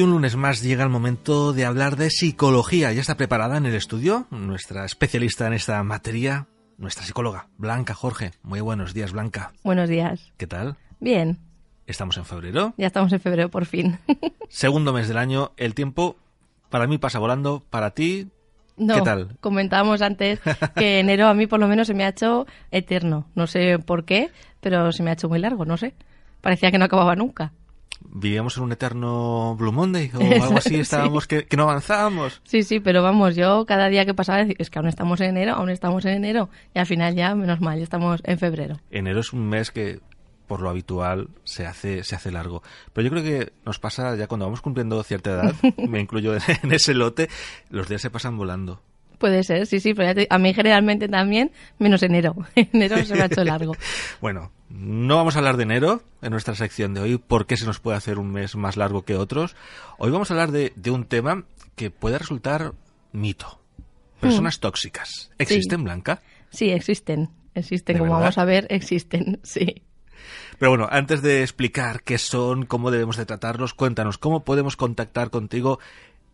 Y un lunes más llega el momento de hablar de psicología. ¿Ya está preparada en el estudio? Nuestra especialista en esta materia, nuestra psicóloga, Blanca Jorge. Muy buenos días, Blanca. Buenos días. ¿Qué tal? Bien, Estamos en febrero, ya estamos en febrero por fin. segundo mes del año. El tiempo para mí pasa volando, para ti, No, ¿Qué tal? Comentábamos antes que enero a mí por lo menos se me ha hecho eterno. No sé por qué, pero se me ha hecho muy largo, no sé. Parecía que no acababa nunca. Vivíamos en un eterno Blue Monday o algo así, Sí. estábamos que, que no avanzábamos. Sí, sí, pero vamos, yo cada día que pasaba es que aún estamos en enero, aún estamos en enero. Y al final ya, menos mal, ya estamos en febrero. Enero es un mes que por lo habitual se hace se hace largo. Pero yo creo que nos pasa ya cuando vamos cumpliendo cierta edad, me incluyo en, en ese lote, los días se pasan volando. Puede ser, sí, sí, pero ya te- a mí generalmente también, menos enero. enero se me ha hecho largo. Bueno, no vamos a hablar de enero en nuestra sección de hoy, por qué se nos puede hacer un mes más largo que otros. Hoy vamos a hablar de, de un tema que puede resultar mito. Personas tóxicas. ¿Existen, Blanca? Sí, existen. Existen, ¿De como verdad? vamos a ver, existen, sí. Pero bueno, antes de explicar qué son, cómo debemos de tratarlos, cuéntanos, ¿cómo podemos contactar contigo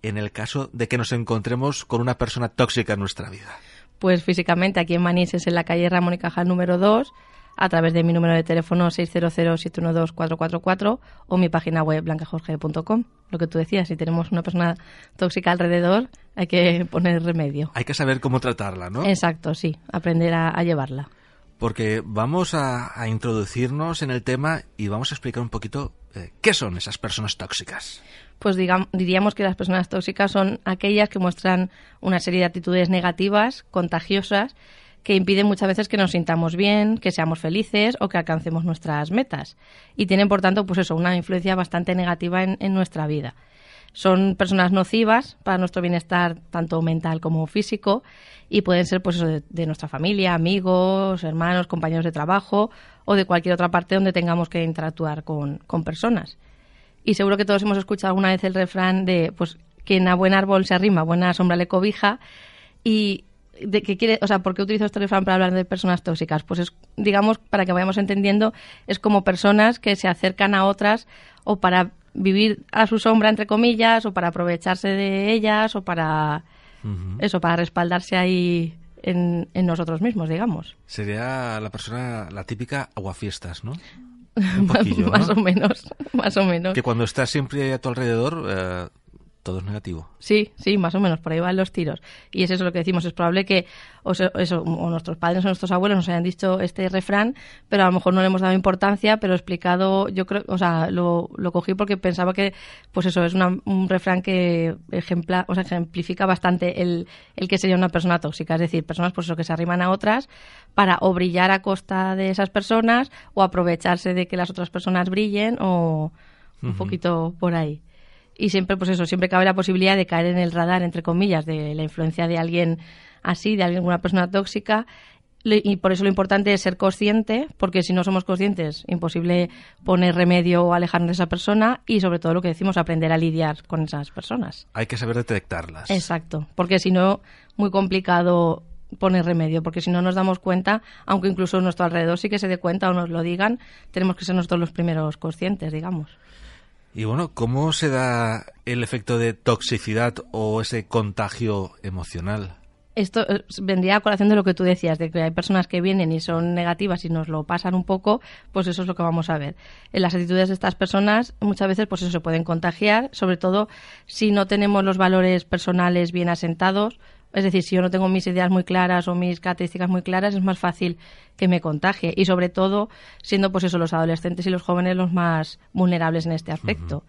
en el caso de que nos encontremos con una persona tóxica en nuestra vida? Pues físicamente aquí en Manises, en la calle Ramón y Cajal número 2, a través de mi número de teléfono 600-712-444 o mi página web blancajorge.com. Lo que tú decías, si tenemos una persona tóxica alrededor, hay que poner remedio. Hay que saber cómo tratarla, ¿no? Exacto, sí, aprender a, a llevarla. Porque vamos a, a introducirnos en el tema y vamos a explicar un poquito eh, qué son esas personas tóxicas. Pues digam- diríamos que las personas tóxicas son aquellas que muestran una serie de actitudes negativas, contagiosas, que impiden muchas veces que nos sintamos bien, que seamos felices o que alcancemos nuestras metas. Y tienen, por tanto, pues eso, una influencia bastante negativa en, nuestra vida. Son personas nocivas para nuestro bienestar tanto mental como físico y pueden ser pues de, nuestra familia, amigos, hermanos, compañeros de trabajo o de cualquier otra parte donde tengamos que interactuar con, con personas. Y seguro que todos hemos escuchado alguna vez el refrán de, pues, quien a buen árbol se arrima, buena sombra le cobija. Y de qué quiere, o sea, ¿por qué utilizo este refrán para hablar de personas tóxicas? Pues es, digamos, para que vayamos entendiendo, es como personas que se acercan a otras o para vivir a su sombra, entre comillas, o para aprovecharse de ellas, o para, eso, para respaldarse ahí en, en nosotros mismos, digamos. Sería la persona, la típica aguafiestas, ¿no? Un poquillo, más ¿no? o menos, más o menos. Que cuando estás siempre a tu alrededor, eh, todo es negativo. Sí, sí, más o menos, por ahí van los tiros. Y es eso lo que decimos, es probable que o, eso, o nuestros padres o nuestros abuelos nos hayan dicho este refrán, pero a lo mejor no le hemos dado importancia, pero explicado, yo creo, o sea, lo, lo cogí porque pensaba que, pues eso, es una- un refrán que ejempla, o sea, ejemplifica bastante el, el que sería una persona tóxica, es decir, personas pues eso, que se arriman a otras para o brillar a costa de esas personas o aprovecharse de que las otras personas brillen o un poquito por ahí y siempre pues eso siempre cabe la posibilidad de caer en el radar entre comillas de la influencia de alguien así de alguna persona tóxica. Y por eso lo importante es ser consciente porque si no somos conscientes imposible poner remedio o alejarnos de esa persona y sobre todo lo que decimos aprender a lidiar con esas personas. Hay que saber detectarlas. exacto porque si no muy complicado poner remedio porque si no nos damos cuenta aunque incluso nuestro alrededor sí que se dé cuenta o nos lo digan tenemos que ser nosotros los primeros conscientes digamos Y bueno, ¿cómo se da el efecto de toxicidad o ese contagio emocional? Esto eh, vendría a colación de lo que tú decías, de que hay personas que vienen y son negativas y nos lo pasan un poco, pues eso es lo que vamos a ver. En las actitudes de estas personas muchas veces pues eso se pueden contagiar, sobre todo si no tenemos los valores personales bien asentados, es decir, si yo no tengo mis ideas muy claras o mis características muy claras, es más fácil que me contagie. Y sobre todo, siendo pues eso, los adolescentes y los jóvenes los más vulnerables en este aspecto.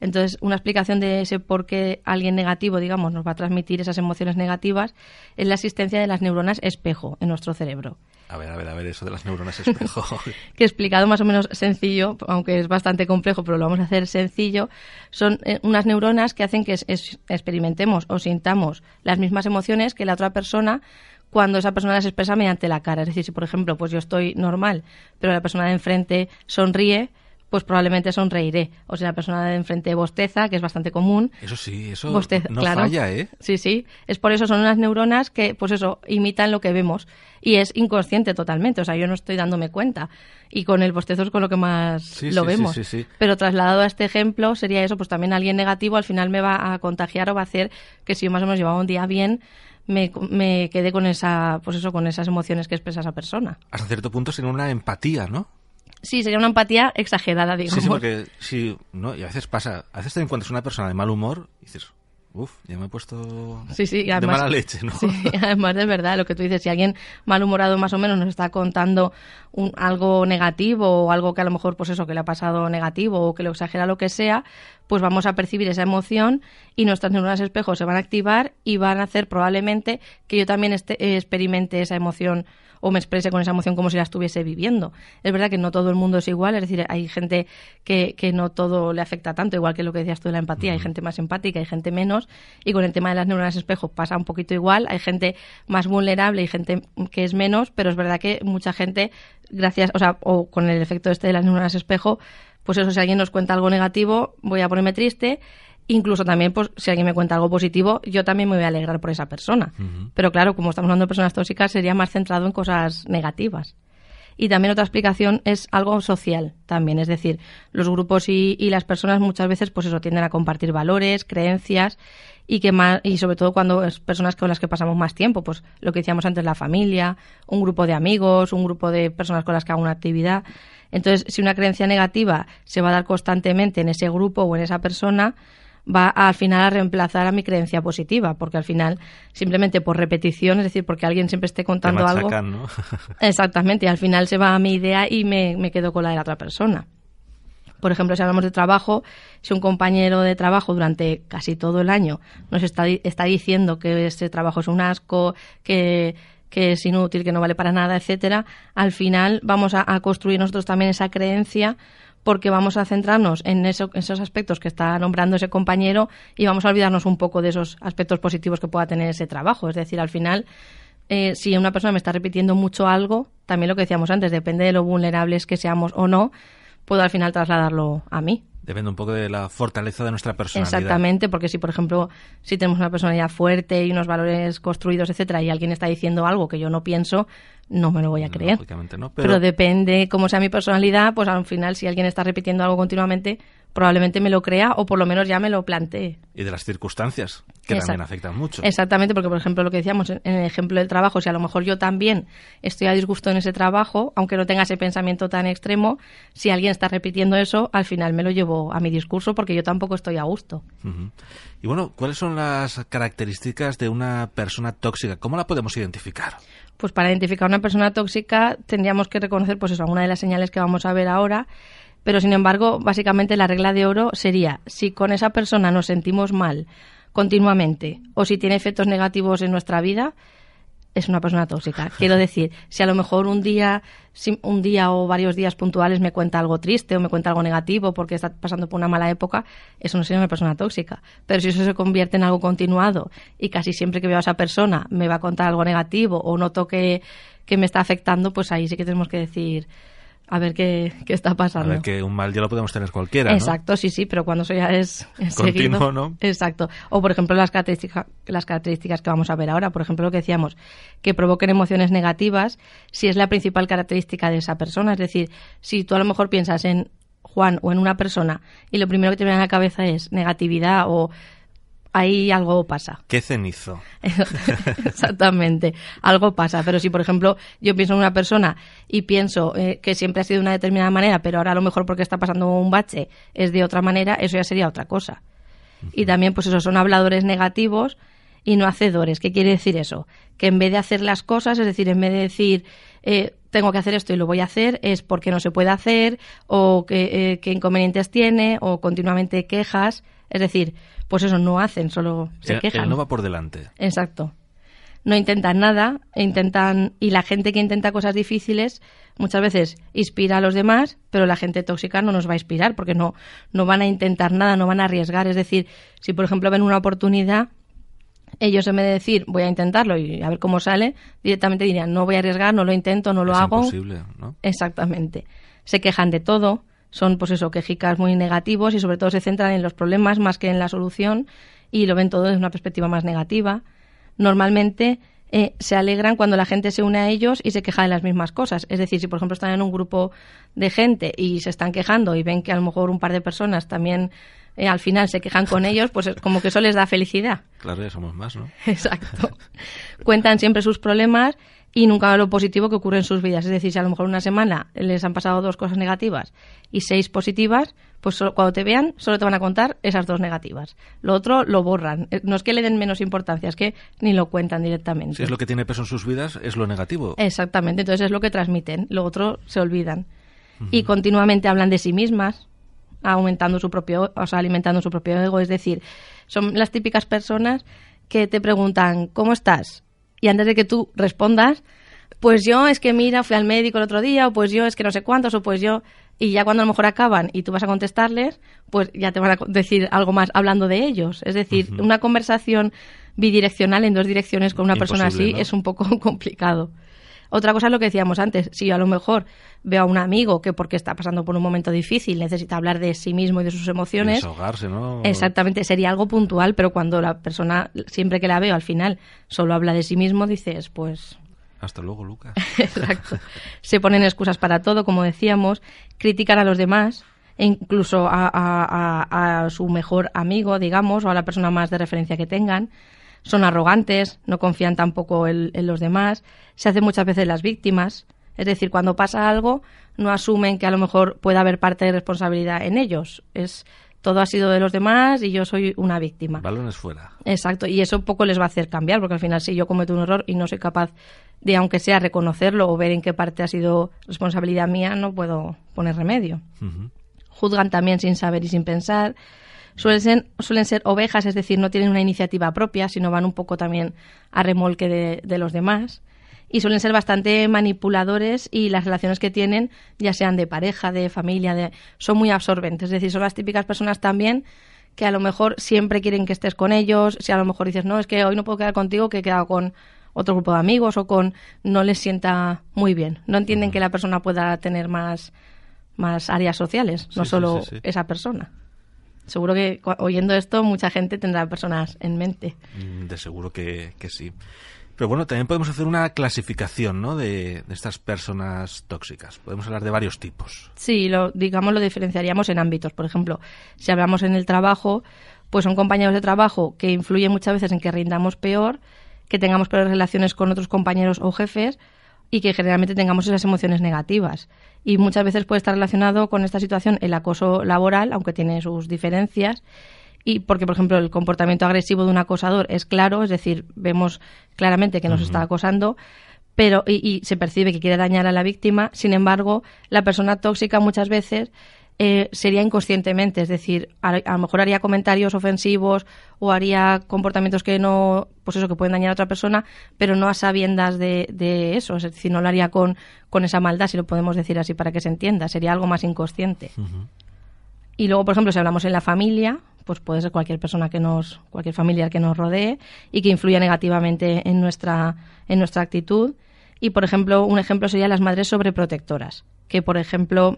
Entonces, una explicación de ese por qué alguien negativo, digamos, nos va a transmitir esas emociones negativas es la existencia de las neuronas espejo en nuestro cerebro. A ver, a ver, a ver, eso de las neuronas espejo. que explicado más o menos sencillo, aunque es bastante complejo, pero lo vamos a hacer sencillo, son eh, unas neuronas que hacen que es- es- experimentemos o sintamos las mismas emociones que la otra persona cuando esa persona las expresa mediante la cara. Es decir, si por ejemplo, pues yo estoy normal, pero la persona de enfrente sonríe, pues probablemente sonreiré. O si la persona de enfrente bosteza, que es bastante común, Eso sí, eso Bosteza, no claro. falla, ¿eh? Sí, sí. Es por eso, son unas neuronas que, pues eso, imitan lo que vemos. Y es inconsciente totalmente. O sea, yo no estoy dándome cuenta. Y con el bostezo es con lo que más Sí, lo sí, vemos. sí, sí. Pero trasladado a este ejemplo, sería eso, pues también alguien negativo al final me va a contagiar o va a hacer que si yo más o menos llevaba un día bien, me, me quede con esa, pues eso, con esas emociones que expresa esa persona. Hasta cierto punto sería una empatía, ¿no? Sí, sería una empatía exagerada, digamos. Sí, sí, porque sí, no, y a veces pasa, a veces te encuentras una persona de mal humor y dices, uff, ya me he puesto Sí, sí, y de mala leche, ¿no? Sí, además de verdad, lo que tú dices, si alguien malhumorado más o menos nos está contando un, algo negativo o algo que a lo mejor, pues eso, que le ha pasado negativo o que lo exagera lo que sea, pues vamos a percibir esa emoción y nuestras neuronas espejo se van a activar y van a hacer probablemente que yo también este- eh, experimente esa emoción o me exprese con esa emoción como si la estuviese viviendo. Es verdad que no todo el mundo es igual, es decir, hay gente que, que no todo le afecta tanto, igual que lo que decías tú de la empatía, hay gente más empática, hay gente menos, y con el tema de las neuronas espejo pasa un poquito igual, hay gente más vulnerable y gente que es menos, pero es verdad que mucha gente, gracias, o sea, o con el efecto este de las neuronas espejo, pues eso, si alguien nos cuenta algo negativo, voy a ponerme triste, Incluso también, pues, si alguien me cuenta algo positivo, yo también me voy a alegrar por esa persona. Pero claro, como estamos hablando de personas tóxicas, sería más centrado en cosas negativas. Y también otra explicación es algo social también, es decir, los grupos y, y las personas muchas veces pues eso tienden a compartir valores, creencias y que más y sobre todo cuando es personas con las que pasamos más tiempo, pues lo que decíamos antes la familia, un grupo de amigos, un grupo de personas con las que hago una actividad. Entonces, si una creencia negativa se va a dar constantemente en ese grupo o en esa persona, va a, al final a reemplazar a mi creencia positiva, porque al final simplemente por repetición, es decir, porque alguien siempre esté contando algo, ¿no? Exactamente, y al final se va a mi idea y me, me quedo con la de la otra persona. Por ejemplo, si hablamos de trabajo, si un compañero de trabajo durante casi todo el año nos está, está diciendo que ese trabajo es un asco, que, que es inútil, que no vale para nada, etcétera, al final vamos a, a construir nosotros también esa creencia porque vamos a centrarnos en, eso- esos aspectos que está nombrando ese compañero y vamos a olvidarnos un poco de esos aspectos positivos que pueda tener ese trabajo. Es decir, al final eh, si una persona me está repitiendo mucho algo, también lo que decíamos antes, depende de lo vulnerables que seamos o no, puedo al final trasladarlo a mí. Depende un poco de la fortaleza de nuestra personalidad. Exactamente, porque si, por ejemplo, si tenemos una personalidad fuerte y unos valores construidos, etcétera, y alguien está diciendo algo que yo no pienso, no me lo voy a creer. No, Pero, pero, depende cómo sea mi personalidad, pues al final, si alguien está repitiendo algo continuamente, probablemente me lo crea o por lo menos ya me lo plantee. y de las circunstancias, que también afectan mucho. Exactamente, porque por ejemplo lo que decíamos en el ejemplo del trabajo, si a lo mejor yo también estoy a disgusto en ese trabajo, aunque no tenga ese pensamiento tan extremo, si alguien está repitiendo eso, al final me lo llevo a mi discurso porque yo tampoco estoy a gusto. Y bueno, ¿cuáles son las características de una persona tóxica? ¿Cómo la podemos identificar? Pues para identificar una persona tóxica tendríamos que reconocer pues eso, alguna de las señales que vamos a ver ahora, pero sin embargo, básicamente la regla de oro sería si con esa persona nos sentimos mal continuamente o si tiene efectos negativos en nuestra vida, es una persona tóxica. Quiero decir, si a lo mejor un día, un día o varios días puntuales me cuenta algo triste o me cuenta algo negativo porque está pasando por una mala época, eso no sería una persona tóxica. Pero si eso se convierte en algo continuado y casi siempre que veo a esa persona me va a contar algo negativo o noto que, que me está afectando, pues ahí sí que tenemos que decir a ver qué, qué está A pasando. ver, que un mal día lo podemos tener cualquiera, ¿no? Exacto, sí, sí, pero cuando eso ya es, es Continuo, seguido. ¿no? Exacto. O, por ejemplo, las características, las características que vamos a ver ahora. Por ejemplo, lo que decíamos, que provoquen emociones negativas, si es la principal característica de esa persona. Es decir, si tú a lo mejor piensas en Juan o en una persona y lo primero que te viene a la cabeza es negatividad o ahí algo pasa. ¿Qué cenizo? Exactamente, algo pasa. Pero si, por ejemplo, yo pienso en una persona y pienso eh, que siempre ha sido de una determinada manera, pero ahora a lo mejor porque está pasando un bache es de otra manera, eso ya sería otra cosa. Y también, pues eso, son habladores negativos y no hacedores. ¿Qué quiere decir eso? Que en vez de hacer las cosas, es decir, en vez de decir eh, tengo que hacer esto y lo voy a hacer, es porque no se puede hacer o que, eh, qué inconvenientes tiene o continuamente quejas. Es decir, pues eso no hacen, solo se El- quejan. el no va por delante. Exacto. No intentan nada, e intentan y la gente que intenta cosas difíciles muchas veces inspira a los demás, pero la gente tóxica no nos va a inspirar porque no no van a intentar nada, no van a arriesgar, es decir, si por ejemplo ven una oportunidad ellos en vez de decir voy a intentarlo y a ver cómo sale, directamente dirían no voy a arriesgar, no lo intento, no lo es hago. imposible, ¿no? Exactamente. Se quejan de todo, son pues eso, quejicas muy negativos y sobre todo se centran en los problemas más que en la solución y lo ven todo desde una perspectiva más negativa. Normalmente eh, se alegran cuando la gente se une a ellos y se queja de las mismas cosas. Es decir, si por ejemplo están en un grupo de gente y se están quejando y ven que a lo mejor un par de personas también eh, al final se quejan con ellos, pues es como que eso les da felicidad. Claro, ya somos más, ¿no? Exacto. Cuentan siempre sus problemas y nunca lo positivo que ocurre en sus vidas. Es decir, si a lo mejor una semana les han pasado dos cosas negativas y seis positivas, pues solo- cuando te vean solo te van a contar esas dos negativas. Lo otro lo borran. Eh, No es que le den menos importancia, es que ni lo cuentan directamente. Si es lo que tiene peso en sus vidas, es lo negativo. Exactamente, entonces es lo que transmiten, lo otro se olvidan. Y continuamente hablan de sí mismas, aumentando su propio, o sea, alimentando su propio ego, es decir, son las típicas personas que te preguntan, ¿cómo estás? Y antes de que tú respondas, pues yo es que mira, fui al médico el otro día, o pues yo es que no sé cuántos, o pues yo, y ya cuando a lo mejor acaban y tú vas a contestarles, pues ya te van a decir algo más hablando de ellos. Es decir, una conversación bidireccional en dos direcciones con una persona así es un poco complicado. Otra cosa es lo que decíamos antes. Si yo a lo mejor veo a un amigo que porque está pasando por un momento difícil necesita hablar de sí mismo y de sus emociones, Desahogarse, ¿no? exactamente, sería algo puntual, pero cuando la persona, siempre que la veo al final, solo habla de sí mismo, dices, pues Hasta luego, Lucas. Exacto. Se ponen excusas para todo, como decíamos, critican a los demás, e incluso a, a- a- a su mejor amigo, digamos, o a la persona más de referencia que tengan. Son arrogantes, no confían tampoco en, en los demás, se hacen muchas veces las víctimas. Es decir, cuando pasa algo, no asumen que a lo mejor pueda haber parte de responsabilidad en ellos. Es todo ha sido de los demás y yo soy una víctima. Balones fuera. Exacto, y eso poco les va a hacer cambiar, porque al final si yo cometo un error y no soy capaz de, aunque sea, reconocerlo o ver en qué parte ha sido responsabilidad mía, no puedo poner remedio. Juzgan también sin saber y sin pensar. Suelen ser, suelen ser ovejas, es decir, no tienen una iniciativa propia, sino van un poco también a remolque de, de los demás. Y suelen ser bastante manipuladores y las relaciones que tienen, ya sean de pareja, de familia, de, son muy absorbentes. Es decir, son las típicas personas también que a lo mejor siempre quieren que estés con ellos. Si a lo mejor dices, no, es que hoy no puedo quedar contigo, que he quedado con otro grupo de amigos o con... no les sienta muy bien. No entienden que la persona pueda tener más, más áreas sociales, no Sí, solo sí, sí. esa persona. Seguro que oyendo esto mucha gente tendrá personas en mente. Mm, De seguro que, que sí. Pero bueno, también podemos hacer una clasificación ¿no? de, de estas personas tóxicas. Podemos hablar de varios tipos. Sí, lo, digamos lo diferenciaríamos en ámbitos. Por ejemplo, si hablamos en el trabajo, pues son compañeros de trabajo que influyen muchas veces en que rindamos peor, que tengamos peores relaciones con otros compañeros o jefes y que generalmente tengamos esas emociones negativas. Y muchas veces puede estar relacionado con esta situación el acoso laboral, aunque tiene sus diferencias. Y porque, por ejemplo, el comportamiento agresivo de un acosador es claro, es decir, vemos claramente que nos está acosando, pero y, y se percibe que quiere dañar a la víctima. Sin embargo, la persona tóxica muchas veces eh, sería inconscientemente, es decir, a, a lo mejor haría comentarios ofensivos o haría comportamientos que no, pues eso, que pueden dañar a otra persona, pero no a sabiendas de, de eso, es decir, no lo haría con, con esa maldad, si lo podemos decir así para que se entienda, sería algo más inconsciente. Y luego, por ejemplo, si hablamos en la familia, pues puede ser cualquier persona que nos, cualquier familiar que nos rodee y que influya negativamente en nuestra, en nuestra actitud. Y, por ejemplo, un ejemplo sería las madres sobreprotectoras, que, por ejemplo,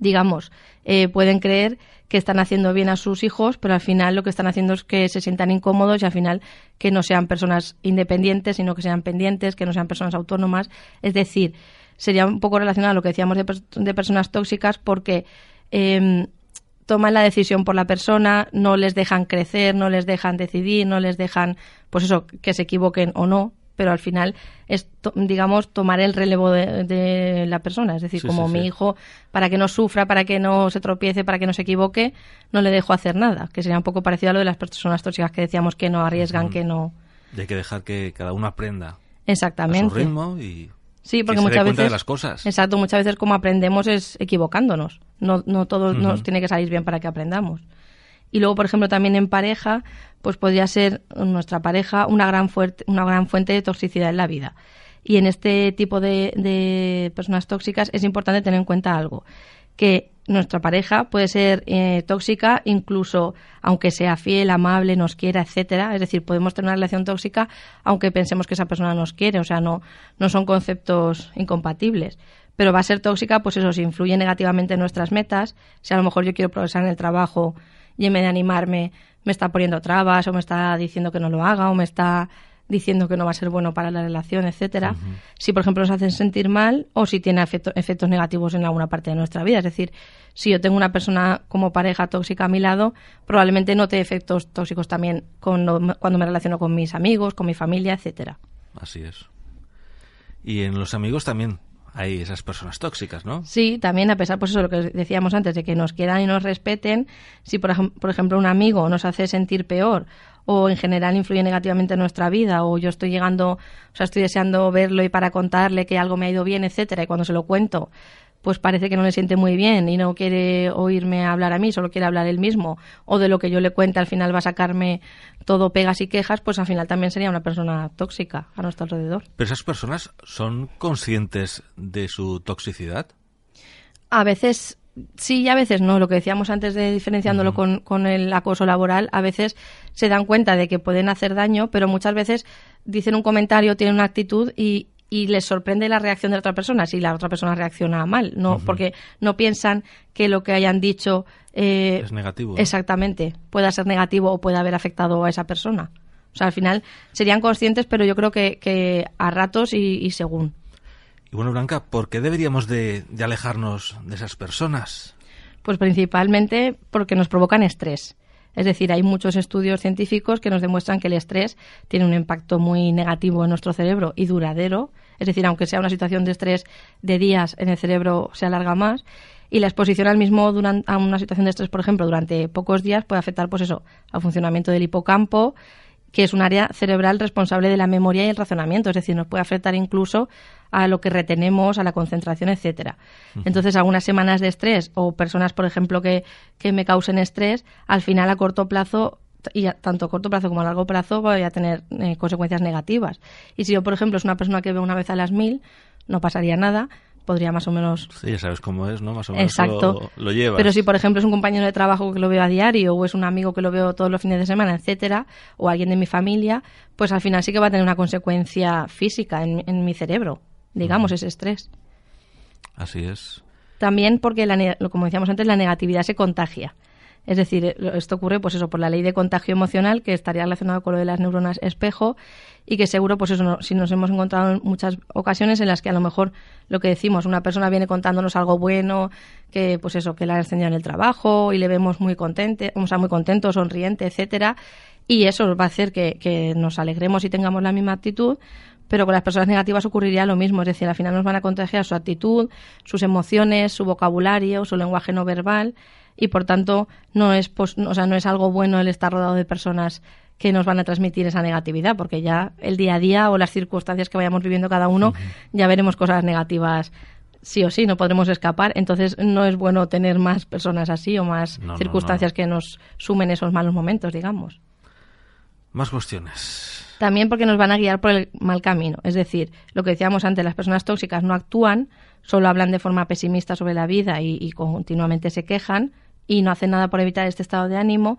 digamos, eh, pueden creer que están haciendo bien a sus hijos, pero al final lo que están haciendo es que se sientan incómodos y al final que no sean personas independientes, sino que sean pendientes, que no sean personas autónomas. Es decir, sería un poco relacionado a lo que decíamos de, pers- de personas tóxicas porque em, toman la decisión por la persona, no les dejan crecer, no les dejan decidir, no les dejan, pues eso, que se equivoquen o no, pero al final es, to- digamos, tomar el relevo de, de la persona. Es decir, Sí, como sí, mi sí. hijo, para que no sufra, para que no se tropiece, para que no se equivoque, no le dejo hacer nada. Que sería un poco parecido a lo de las personas tóxicas que decíamos que no arriesgan, que no. Y hay que dejar que cada uno aprenda a Exactamente. su ritmo y Sí, que porque dé muchas veces. de las cosas. Exacto, muchas veces como aprendemos es equivocándonos. No, no todo nos Ujú. tiene que salir bien para que aprendamos. Y luego, por ejemplo, también en pareja, pues podría ser nuestra pareja una gran, fuerte, una gran fuente de toxicidad en la vida. Y en este tipo de, de personas tóxicas es importante tener en cuenta algo, que nuestra pareja puede ser eh, tóxica incluso aunque sea fiel, amable, nos quiera, etcétera. Es decir, podemos tener una relación tóxica aunque pensemos que esa persona nos quiere. O sea, no, no son conceptos incompatibles. Pero va a ser tóxica, pues eso, si influye negativamente en nuestras metas, si a lo mejor yo quiero progresar en el trabajo y en vez de animarme me está poniendo trabas o me está diciendo que no lo haga o me está diciendo que no va a ser bueno para la relación, etcétera. Si, por ejemplo, nos hacen sentir mal o si tiene efecto- efectos negativos en alguna parte de nuestra vida. Es decir, si yo tengo una persona como pareja tóxica a mi lado, probablemente note efectos tóxicos también cuando, cuando me relaciono con mis amigos, con mi familia, etcétera. Así es. Y en los amigos también hay esas personas tóxicas, ¿no? Sí, también a pesar, pues eso, lo que decíamos antes, de que nos quieran y nos respeten, si por, por ejemplo un amigo nos hace sentir peor o en general influye negativamente en nuestra vida o yo estoy llegando, o sea, estoy deseando verlo y para contarle que algo me ha ido bien, etcétera, y cuando se lo cuento, pues parece que no le siente muy bien y no quiere oírme hablar a mí, solo quiere hablar él mismo, o de lo que yo le cuente al final va a sacarme todo pegas y quejas, pues al final también sería una persona tóxica a nuestro alrededor. Pero esas personas son conscientes de su toxicidad. A veces sí y a veces no. Lo que decíamos antes de diferenciándolo con, con el acoso laboral, a veces se dan cuenta de que pueden hacer daño, pero muchas veces dicen un comentario, tienen una actitud y, y les sorprende la reacción de la otra persona si la otra persona reacciona mal, no porque no piensan que lo que hayan dicho eh, Es negativo. exactamente pueda ser negativo o pueda haber afectado a esa persona. O sea, al final serían conscientes, pero yo creo que, que a ratos y, y según. Y bueno, Blanca, ¿por qué deberíamos de, de alejarnos de esas personas? Pues principalmente porque nos provocan estrés. Es decir, hay muchos estudios científicos que nos demuestran que el estrés tiene un impacto muy negativo en nuestro cerebro y duradero. Es decir, aunque sea una situación de estrés de días, en el cerebro se alarga más. Y la exposición al mismo duran- a una situación de estrés, por ejemplo, durante pocos días puede afectar, pues eso, al funcionamiento del hipocampo, que es un área cerebral responsable de la memoria y el razonamiento, es decir, nos puede afectar incluso a lo que retenemos, a la concentración, etcétera. Entonces, algunas semanas de estrés o personas, por ejemplo, que, que me causen estrés, al final a corto plazo y a- tanto a corto plazo como a largo plazo voy a tener eh, consecuencias negativas. Y si yo, por ejemplo, es una persona que veo una vez a las mil, no pasaría nada, podría más o menos Sí, ya sabes cómo es, ¿no? Más o menos Exacto. lo, lo llevas. Pero si, por ejemplo, es un compañero de trabajo que lo veo a diario o es un amigo que lo veo todos los fines de semana, etcétera, o alguien de mi familia, pues al final sí que va a tener una consecuencia física en, en mi cerebro, digamos, ese estrés. Así es. También porque, la como decíamos antes, la negatividad se contagia. Es decir, eh, esto ocurre pues eso por la ley de contagio emocional que estaría relacionado con lo de las neuronas espejo y que seguro pues eso no- si nos hemos encontrado en muchas ocasiones en las que a lo mejor lo que decimos una persona viene contándonos algo bueno que pues eso que le ha enseñado en el trabajo y le vemos muy contente o sea muy contento sonriente etcétera y eso va a hacer que, que nos alegremos y tengamos la misma actitud pero con las personas negativas ocurriría lo mismo, es decir, al final nos van a contagiar su actitud, sus emociones, su vocabulario, su lenguaje no verbal y por tanto no es o sea, no es algo bueno el estar rodeado de personas que nos van a transmitir esa negatividad, porque ya el día a día o las circunstancias que vayamos viviendo cada uno, ya veremos cosas negativas sí o sí, no podremos escapar, entonces no es bueno tener más personas así o más No, no, circunstancias no. que nos sumen esos malos momentos, digamos. Más cuestiones. También porque nos van a guiar por el mal camino. Es decir, lo que decíamos antes, las personas tóxicas no actúan, solo hablan de forma pesimista sobre la vida y, continuamente se quejan y no hacen nada por evitar este estado de ánimo.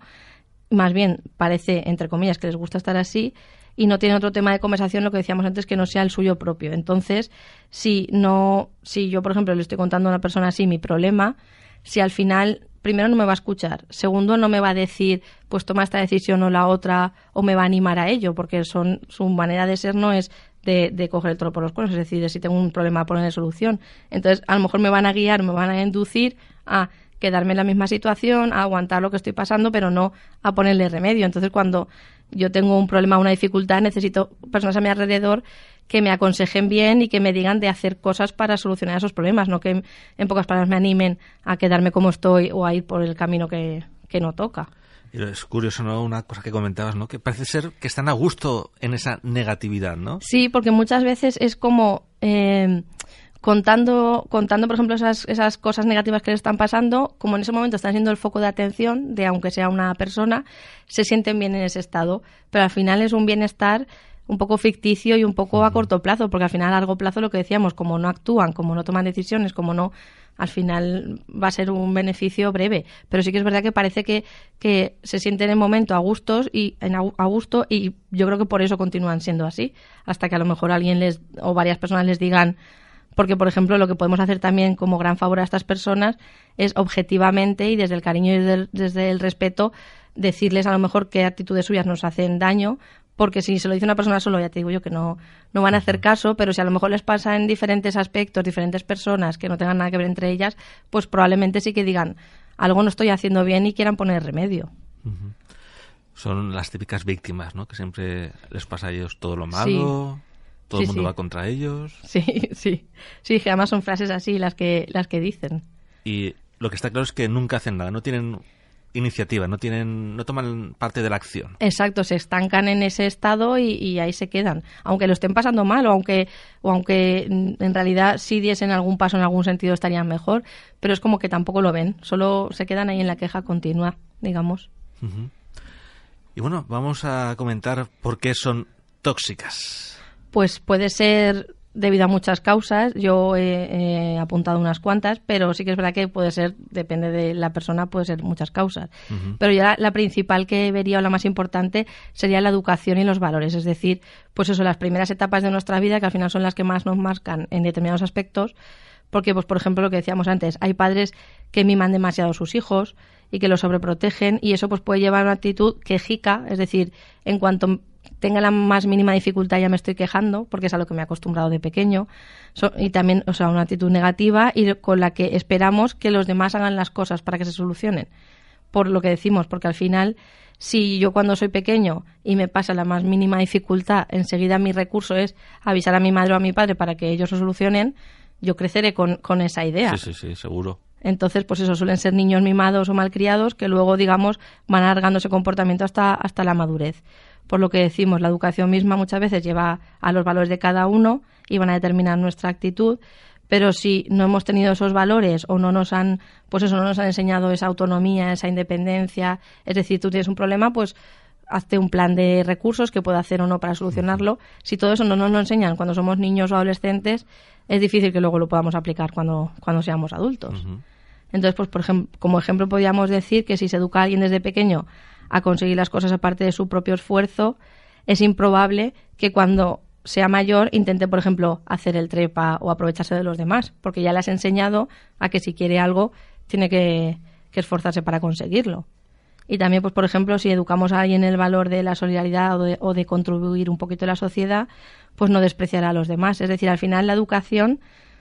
Más bien, parece, entre comillas, que les gusta estar así y no tienen otro tema de conversación, lo que decíamos antes, que no sea el suyo propio. Entonces, si no, si yo, por ejemplo, le estoy contando a una persona así mi problema, si al final primero no me va a escuchar, segundo no me va a decir pues toma esta decisión o la otra o me va a animar a ello porque son su manera de ser no es de, de coger el toro por los cuernos, es decir, de si tengo un problema ponerle solución. Entonces, a lo mejor me van a guiar, me van a inducir a quedarme en la misma situación, a aguantar lo que estoy pasando, pero no a ponerle remedio. Entonces, cuando yo tengo un problema, una dificultad, necesito personas a mi alrededor que me aconsejen bien y que me digan de hacer cosas para solucionar esos problemas, no que en pocas palabras me animen a quedarme como estoy o a ir por el camino que, que no toca. Es curioso, ¿no? Una cosa que comentabas, ¿no? Que parece ser que están a gusto en esa negatividad, ¿no? Sí, porque muchas veces es como eh, contando, contando, por ejemplo, esas, esas cosas negativas que le están pasando, como en ese momento están siendo el foco de atención de aunque sea una persona, se sienten bien en ese estado. Pero al final es un bienestar un poco ficticio y un poco a corto plazo, porque al final a largo plazo lo que decíamos, como no actúan, como no toman decisiones, como no, al final va a ser un beneficio breve. Pero sí que es verdad que parece que, que se sienten en el momento a gustos y en a a gusto y yo creo que por eso continúan siendo así, hasta que a lo mejor alguien les o varias personas les digan porque, por ejemplo, lo que podemos hacer también como gran favor a estas personas es objetivamente y desde el cariño y desde el, desde el respeto decirles a lo mejor qué actitudes suyas nos hacen daño, porque si se lo dice una persona solo, ya te digo yo que no, no van a hacer caso, pero si a lo mejor les pasa en diferentes aspectos, diferentes personas que no tengan nada que ver entre ellas, pues probablemente sí que digan algo no estoy haciendo bien y quieran poner remedio. Son las típicas víctimas, ¿no? Que siempre les pasa a ellos todo lo malo, todo Sí, el mundo sí. va contra ellos. Sí, sí. Sí, que además son frases así las que, las que dicen. Y lo que está claro es que nunca hacen nada, no tienen iniciativa, no tienen, no toman parte de la acción. Exacto, se estancan en ese estado y, y ahí se quedan. Aunque lo estén pasando mal o aunque, o aunque mm, en realidad si diesen algún paso en algún sentido estarían mejor, pero es como que tampoco lo ven, solo se quedan ahí en la queja continua, digamos. Y bueno, vamos a comentar por qué son tóxicas. Pues puede ser debido a muchas causas, yo he, he apuntado unas cuantas, pero sí que es verdad que puede ser, depende de la persona, puede ser muchas causas. Pero ya la principal que vería o la más importante sería la educación y los valores, es decir, pues eso, las primeras etapas de nuestra vida, que al final son las que más nos marcan en determinados aspectos, porque, pues, por ejemplo, lo que decíamos antes, hay padres que miman demasiado a sus hijos y que los sobreprotegen y eso pues puede llevar a una actitud quejica, es decir, en cuanto tenga la más mínima dificultad ya me estoy quejando porque es a lo que me he acostumbrado de pequeño So- y también, o sea, una actitud negativa y con la que esperamos que los demás hagan las cosas para que se solucionen. Por lo que decimos, porque al final si yo cuando soy pequeño y me pasa la más mínima dificultad, enseguida mi recurso es avisar a mi madre o a mi padre para que ellos lo solucionen, yo creceré con, con esa idea. Sí, sí, sí, seguro. Entonces, pues eso, suelen ser niños mimados o malcriados que luego, digamos, van alargando ese comportamiento hasta, hasta la madurez. Por lo que decimos, la educación misma muchas veces lleva a los valores de cada uno y van a determinar nuestra actitud, pero si no hemos tenido esos valores o no nos han, pues eso, no nos han enseñado esa autonomía, esa independencia, es decir, tú tienes un problema, pues hazte un plan de recursos que pueda hacer o no para solucionarlo. Si todo eso no nos lo enseñan cuando somos niños o adolescentes, es difícil que luego lo podamos aplicar cuando, cuando seamos adultos. Entonces, pues por ejemplo, como ejemplo podríamos decir que si se educa a alguien desde pequeño a conseguir las cosas aparte de su propio esfuerzo, es improbable que cuando sea mayor intente, por ejemplo, hacer el trepa o aprovecharse de los demás, porque ya le has enseñado a que si quiere algo tiene que, esforzarse para conseguirlo. Y también, pues, por ejemplo, si educamos a alguien el valor de la solidaridad o de, o de contribuir un poquito a la sociedad, pues no despreciará a los demás. Es decir, al final la educación,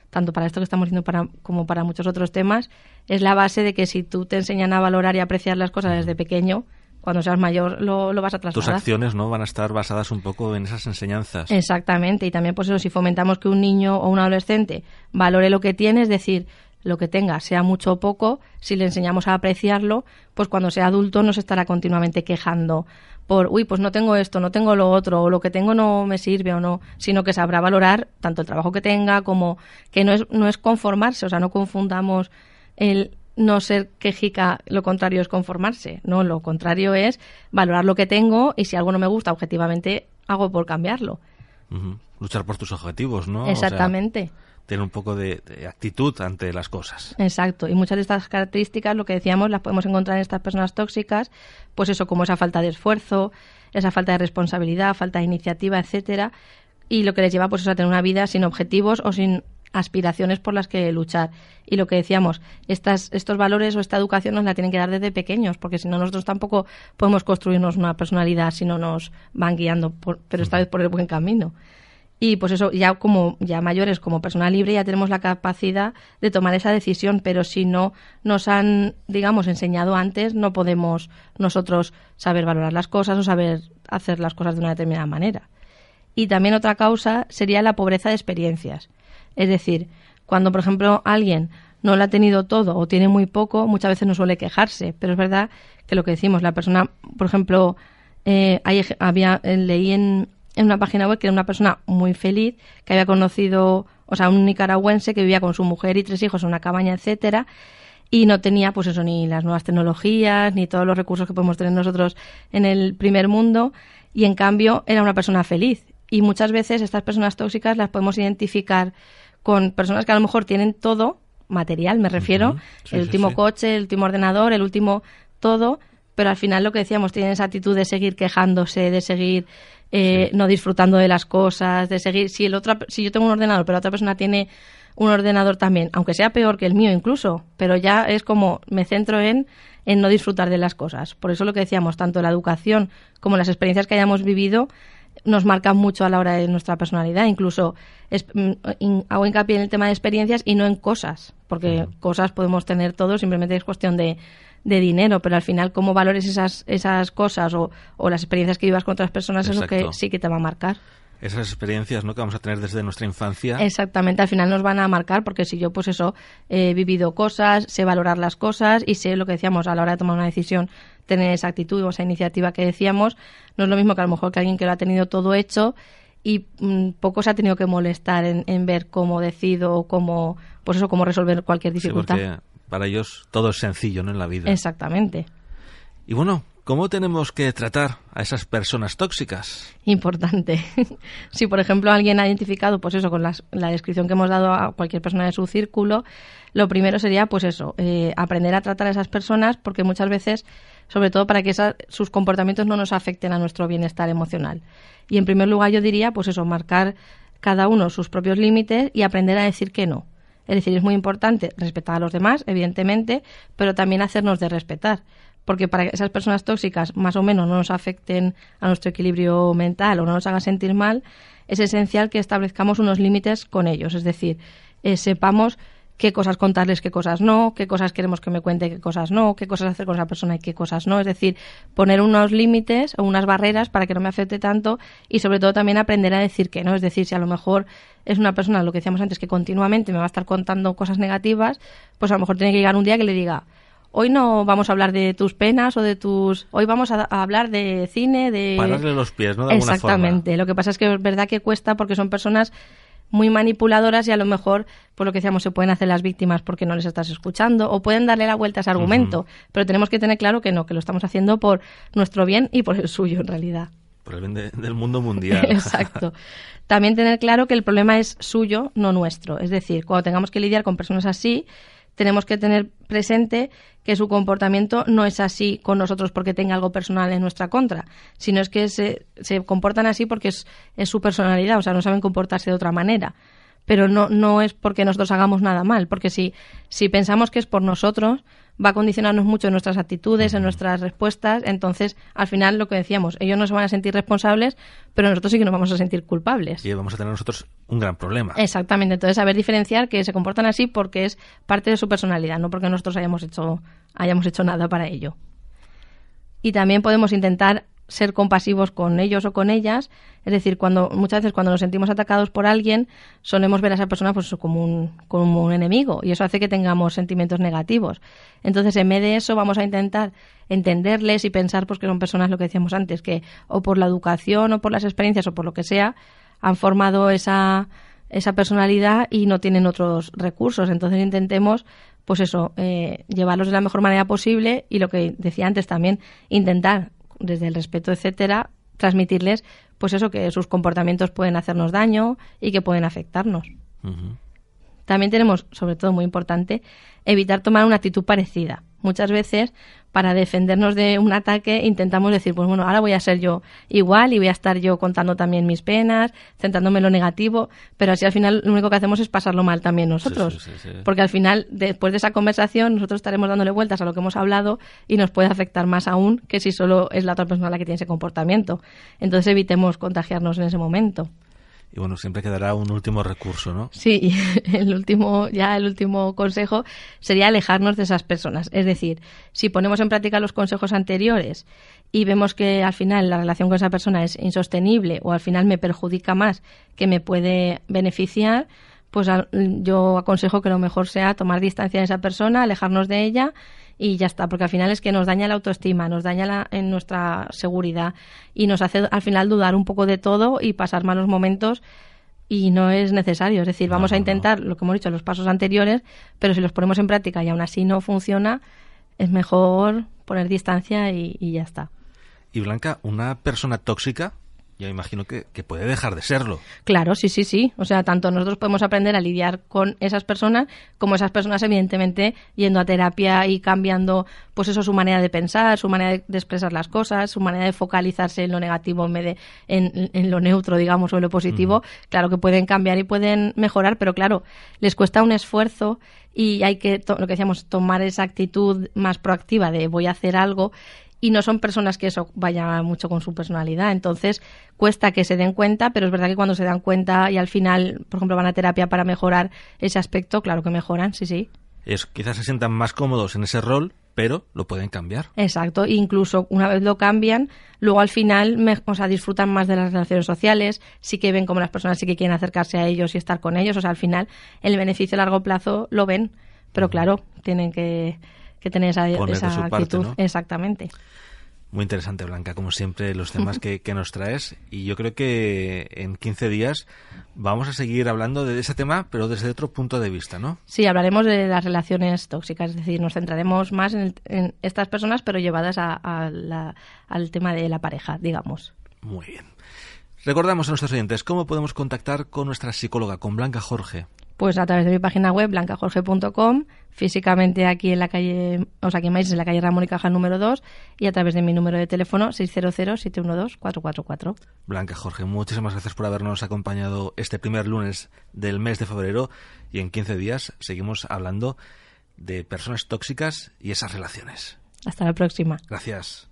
tanto para esto que estamos haciendo para, como para muchos otros temas, es la base de que si tú te enseñan a valorar y apreciar las cosas desde pequeño, cuando seas mayor lo, lo vas a Tus trasladar. acciones no van a estar basadas un poco en esas enseñanzas. Exactamente, y también pues eso, si fomentamos que un niño o un adolescente valore lo que tiene, es decir, lo que tenga, sea mucho o poco, si le enseñamos a apreciarlo, pues cuando sea adulto no se estará continuamente quejando por, uy, pues no tengo esto, no tengo lo otro, o lo que tengo no me sirve o no, sino que sabrá valorar tanto el trabajo que tenga como que no es, no es conformarse, o sea, no confundamos el no ser quejica, lo contrario es conformarse, no, lo contrario es valorar lo que tengo y si algo no me gusta objetivamente, hago por cambiarlo. Luchar por tus objetivos, ¿no? O sea, Exactamente. tener un poco de, de actitud ante las cosas. Exacto, y muchas de estas características, lo que decíamos, las podemos encontrar en estas personas tóxicas, pues eso, como esa falta de esfuerzo, esa falta de responsabilidad, falta de iniciativa, etcétera, y lo que les lleva pues eso, a tener una vida sin objetivos o sin aspiraciones por las que luchar. Y lo que decíamos, estas, estos valores o esta educación nos la tienen que dar desde pequeños, porque si no nosotros tampoco podemos construirnos una personalidad si no nos van guiando, por- pero esta vez por el buen camino. y pues eso, ya como ya mayores, como persona libre, ya tenemos la capacidad de tomar esa decisión, pero si no nos han, digamos, enseñado antes, no podemos nosotros saber valorar las cosas o saber hacer las cosas de una determinada manera. Y también otra causa sería la pobreza de experiencias. Es decir, cuando, por ejemplo, alguien no lo ha tenido todo o tiene muy poco, muchas veces no suele quejarse, pero es verdad que lo que decimos, la persona, por ejemplo, eh, había, eh, leí en, en una página web que era una persona muy feliz, que había conocido, o sea, un nicaragüense que vivía con su mujer y tres hijos en una cabaña, etcétera, y no tenía, pues eso, ni las nuevas tecnologías, ni todos los recursos que podemos tener nosotros en el primer mundo, y en cambio era una persona feliz. Y muchas veces estas personas tóxicas las podemos identificar con personas que a lo mejor tienen todo, material me refiero, el último coche, el último ordenador, el último todo, pero al final lo que decíamos, tienen esa actitud de seguir quejándose, de seguir eh, no disfrutando de las cosas, de seguir. Si, el otro, si yo tengo un ordenador, pero otra persona tiene un ordenador también, aunque sea peor que el mío incluso, pero ya es como me centro en, en no disfrutar de las cosas. Por eso lo que decíamos, tanto la educación como las experiencias que hayamos vivido nos marcan mucho a la hora de nuestra personalidad. Incluso mm, hago hincapié en el tema de experiencias y no en cosas, porque cosas podemos tener todos, simplemente es cuestión de de dinero, pero al final cómo valores esas, esas cosas o, o las experiencias que vivas con otras personas es lo que sí que te va a marcar. Esas experiencias ¿no? que vamos a tener desde nuestra infancia. Exactamente, al final nos van a marcar porque si yo pues eso he vivido cosas, sé valorar las cosas y sé lo que decíamos a la hora de tomar una decisión, tener esa actitud o esa iniciativa que decíamos, no es lo mismo que a lo mejor que alguien que lo ha tenido todo hecho y mm, poco se ha tenido que molestar en, en, ver cómo decido o cómo, pues eso, cómo resolver cualquier dificultad para ellos todo es sencillo ¿no? en la vida. Exactamente. Y bueno, ¿cómo tenemos que tratar a esas personas tóxicas? Importante. si, por ejemplo, alguien ha identificado, pues eso, con la descripción que hemos dado a cualquier persona de su círculo, lo primero sería, pues eso, eh, aprender a tratar a esas personas, porque muchas veces, sobre todo para que sus comportamientos no nos afecten a nuestro bienestar emocional. Y en primer lugar, yo diría, pues eso, marcar cada uno sus propios límites y aprender a decir que no. Es decir, es muy importante respetar a los demás, evidentemente, pero también hacernos de respetar. Porque para que esas personas tóxicas más o menos no nos afecten a nuestro equilibrio mental o no nos hagan sentir mal, es esencial que establezcamos unos límites con ellos. Es decir, eh, sepamos qué cosas contarles, qué cosas no, qué cosas queremos que me cuente, qué cosas no, qué cosas hacer con esa persona y qué cosas no. Es decir, poner unos límites o unas barreras para que no me afecte tanto y sobre todo también aprender a decir que no. Es decir, si a lo mejor es una persona, lo que decíamos antes, que continuamente me va a estar contando cosas negativas, pues a lo mejor tiene que llegar un día que le diga, hoy no vamos a hablar de tus penas o de tus... Hoy vamos a, hablar de cine, de... Pararle los pies, ¿no? De Exactamente. Lo que pasa es que es verdad que cuesta porque son personas muy manipuladoras y a lo mejor, por lo que decíamos, se pueden hacer las víctimas porque no les estás escuchando o pueden darle la vuelta a ese argumento. Pero tenemos que tener claro que no, que lo estamos haciendo por nuestro bien y por el suyo en realidad. Por el bien del mundo mundial. Exacto. También tener claro que el problema es suyo, no nuestro. Es decir, cuando tengamos que lidiar con personas así, tenemos que tener presente que su comportamiento no es así con nosotros porque tenga algo personal en nuestra contra, sino es que se, se comportan así porque es, es, su personalidad, o sea, no saben comportarse de otra manera. Pero no, no es porque nosotros hagamos nada mal, porque si, si pensamos que es por nosotros, va a condicionarnos mucho en nuestras actitudes, en nuestras respuestas. Entonces, al final, lo que decíamos, ellos no se van a sentir responsables, pero nosotros sí que nos vamos a sentir culpables. Y vamos a tener nosotros un gran problema. Exactamente. Entonces, saber diferenciar que se comportan así porque es parte de su personalidad, no porque nosotros hayamos hecho, hayamos hecho nada para ello. Y también podemos intentar ser compasivos con ellos o con ellas. Es decir, cuando muchas veces cuando nos sentimos atacados por alguien, solemos ver a esa persona pues, como, un, como un enemigo y eso hace que tengamos sentimientos negativos. Entonces, en vez de eso, vamos a intentar entenderles y pensar pues, que son personas, lo que decíamos antes, que o por la educación o por las experiencias o por lo que sea, han formado esa, esa personalidad y no tienen otros recursos. Entonces, intentemos pues eso, eh, llevarlos de la mejor manera posible y lo que decía antes también, intentar desde el respeto, etcétera, transmitirles, pues eso, que sus comportamientos pueden hacernos daño y que pueden afectarnos. También tenemos, sobre todo muy importante, evitar tomar una actitud parecida. Muchas veces para defendernos de un ataque intentamos decir, pues bueno, ahora voy a ser yo igual y voy a estar yo contando también mis penas, centrándome en lo negativo, pero así al final lo único que hacemos es pasarlo mal también nosotros. porque al final, después de esa conversación, nosotros estaremos dándole vueltas a lo que hemos hablado y nos puede afectar más aún que si solo es la otra persona la que tiene ese comportamiento. Entonces evitemos contagiarnos en ese momento. Y bueno, siempre quedará un último recurso, ¿no? Sí, el último, ya el último consejo sería alejarnos de esas personas. Es decir, si ponemos en práctica los consejos anteriores y vemos que al final la relación con esa persona es insostenible o al final me perjudica más que me puede beneficiar, pues yo aconsejo que lo mejor sea tomar distancia de esa persona, alejarnos de ella y ya está, porque al final es que nos daña la autoestima, nos daña la, en nuestra seguridad y nos hace al final dudar un poco de todo y pasar malos momentos y no es necesario. Es decir, vamos a intentar lo que hemos dicho, los pasos anteriores, pero si los ponemos en práctica y aún así no funciona, es mejor poner distancia y ya está. Y Blanca, una persona tóxica yo imagino que, puede dejar de serlo. Claro, sí, sí, sí. O sea, tanto nosotros podemos aprender a lidiar con esas personas, como esas personas, evidentemente, yendo a terapia y cambiando, pues eso, su manera de pensar, su manera de, expresar las cosas, su manera de focalizarse en lo negativo en vez de en, lo neutro, digamos, o en lo positivo. Claro que pueden cambiar y pueden mejorar, pero claro, les cuesta un esfuerzo y hay que, lo que decíamos, tomar esa actitud más proactiva de voy a hacer algo y no son personas que eso vaya mucho con su personalidad. Entonces, cuesta que se den cuenta, pero es verdad que cuando se dan cuenta y al final, por ejemplo, van a terapia para mejorar ese aspecto, claro que mejoran, sí, sí. Es, quizás se sientan más cómodos en ese rol, pero lo pueden cambiar. Exacto, incluso una vez lo cambian, luego al final o sea, disfrutan más de las relaciones sociales, sí que ven como las personas sí que quieren acercarse a ellos y estar con ellos, o sea, al final el beneficio a largo plazo lo ven, pero claro, tienen que que tener esa, actitud. Exactamente. Muy interesante, Blanca, como siempre, los temas que, nos traes. Y yo creo que en 15 días vamos a seguir hablando de ese tema, pero desde otro punto de vista, ¿no? Sí, hablaremos de las relaciones tóxicas, es decir, nos centraremos más en, estas personas, pero llevadas al tema de la pareja, digamos. Muy bien. Recordamos a nuestros oyentes cómo podemos contactar con nuestra psicóloga, con Blanca Jorge. Pues a través de mi página web, blancajorge.com, físicamente aquí en la calle, o sea, aquí en en la calle Ramón y Caja número 2, y a través de mi número de teléfono 600-712-444. Blanca Jorge, muchísimas gracias por habernos acompañado este primer lunes del mes de febrero y en 15 días seguimos hablando de personas tóxicas y esas relaciones. Hasta la próxima. Gracias.